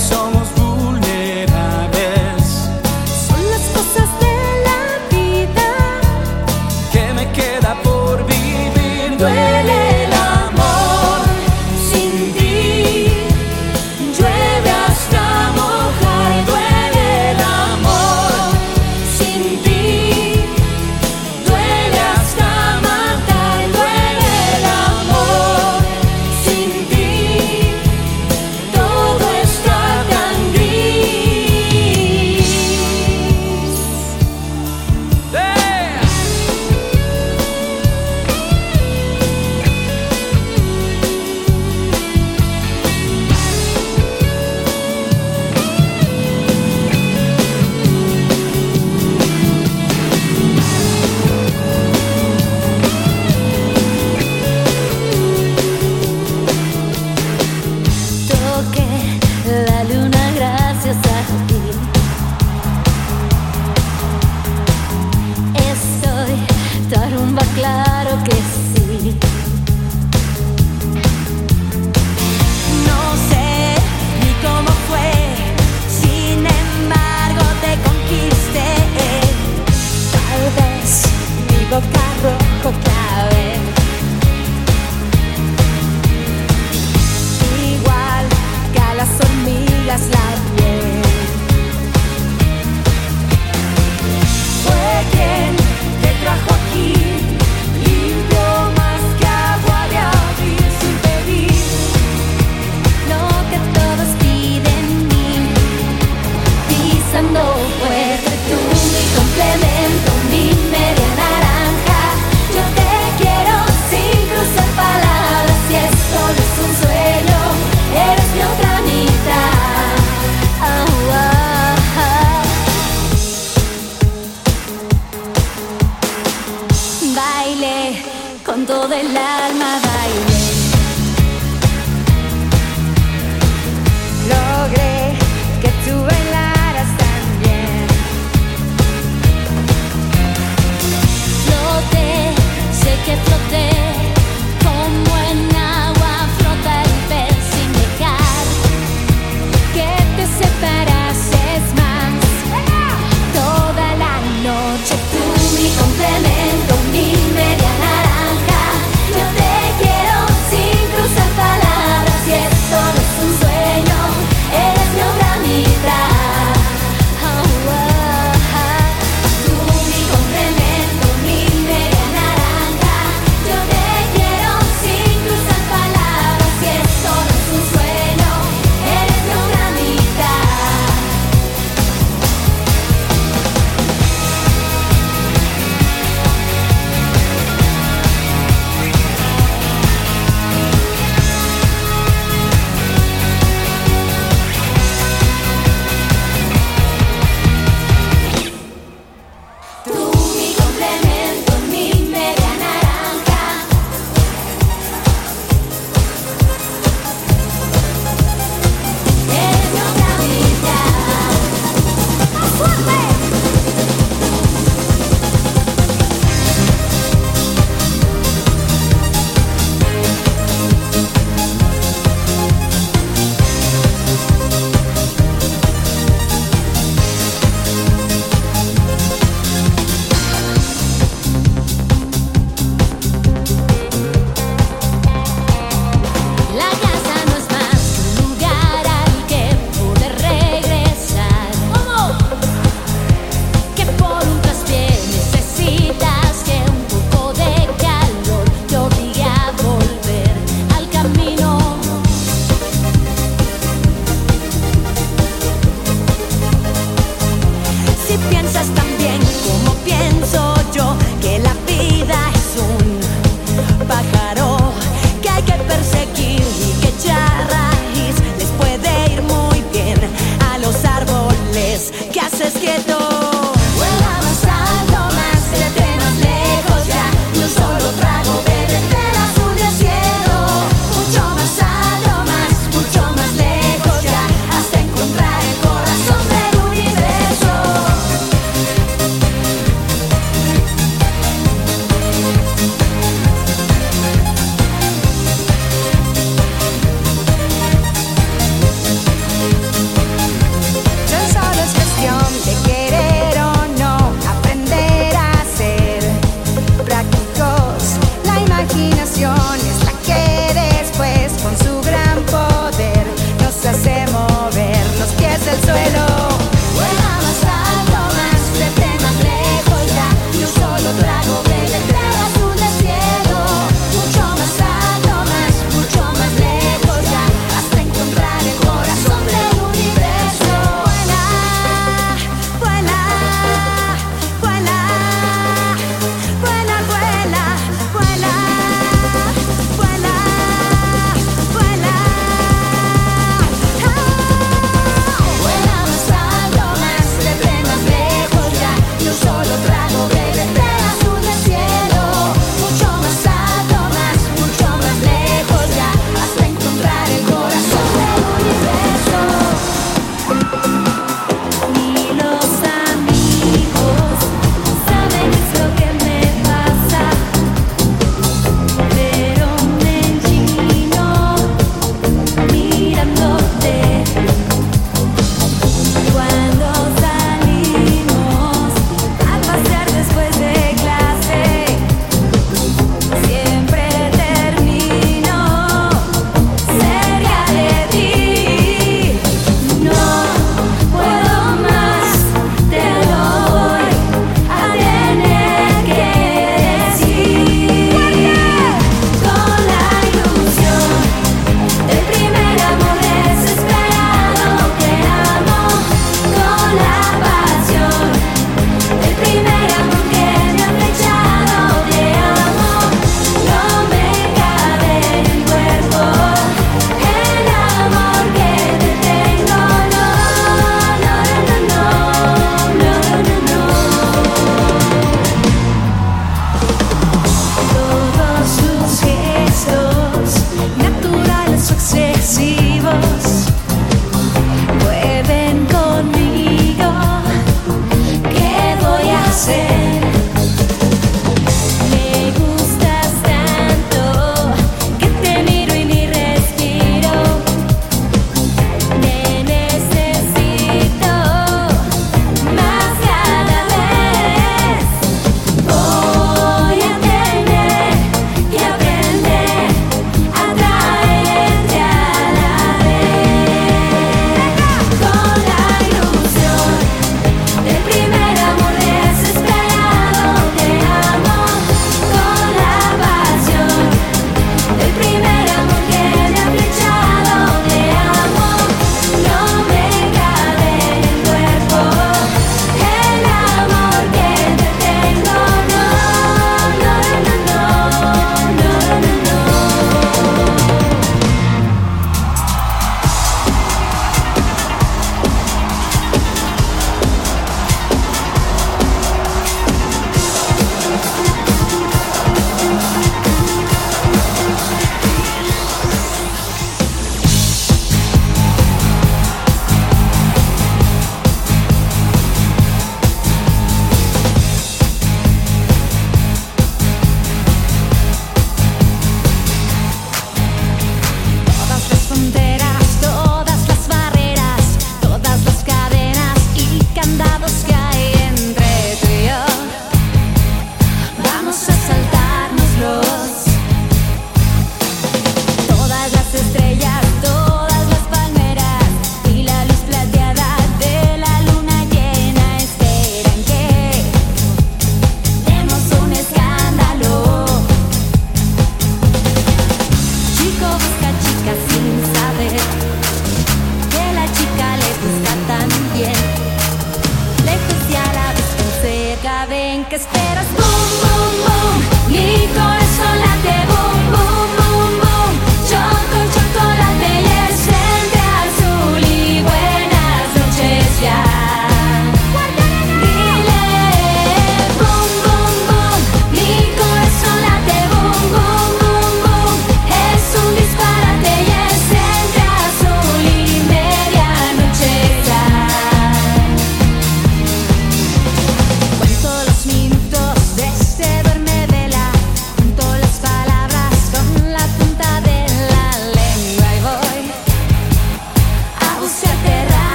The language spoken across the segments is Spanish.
song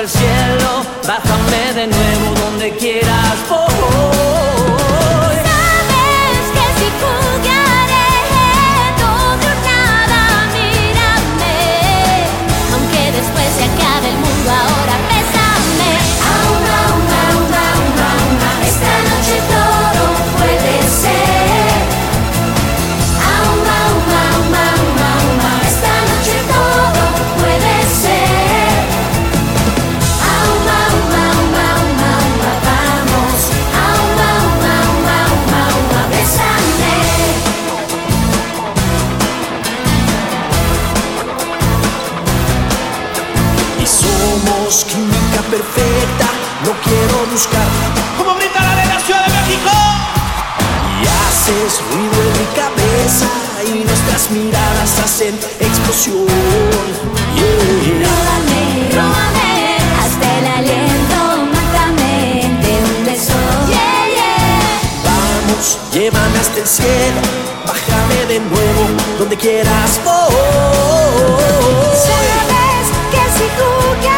el cielo, bájame de nuevo donde quieras. Oh, oh, oh. buscar cómo grita la de la Ciudad de México. Y haces ruido en mi cabeza y nuestras miradas hacen explosión. Yeah. Róbame, róbame, hasta el aliento, mátame de un beso. Vamos, llévame hasta el cielo, bájame de nuevo donde quieras. Oh, oh, oh, que si tú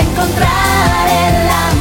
encontrar el amor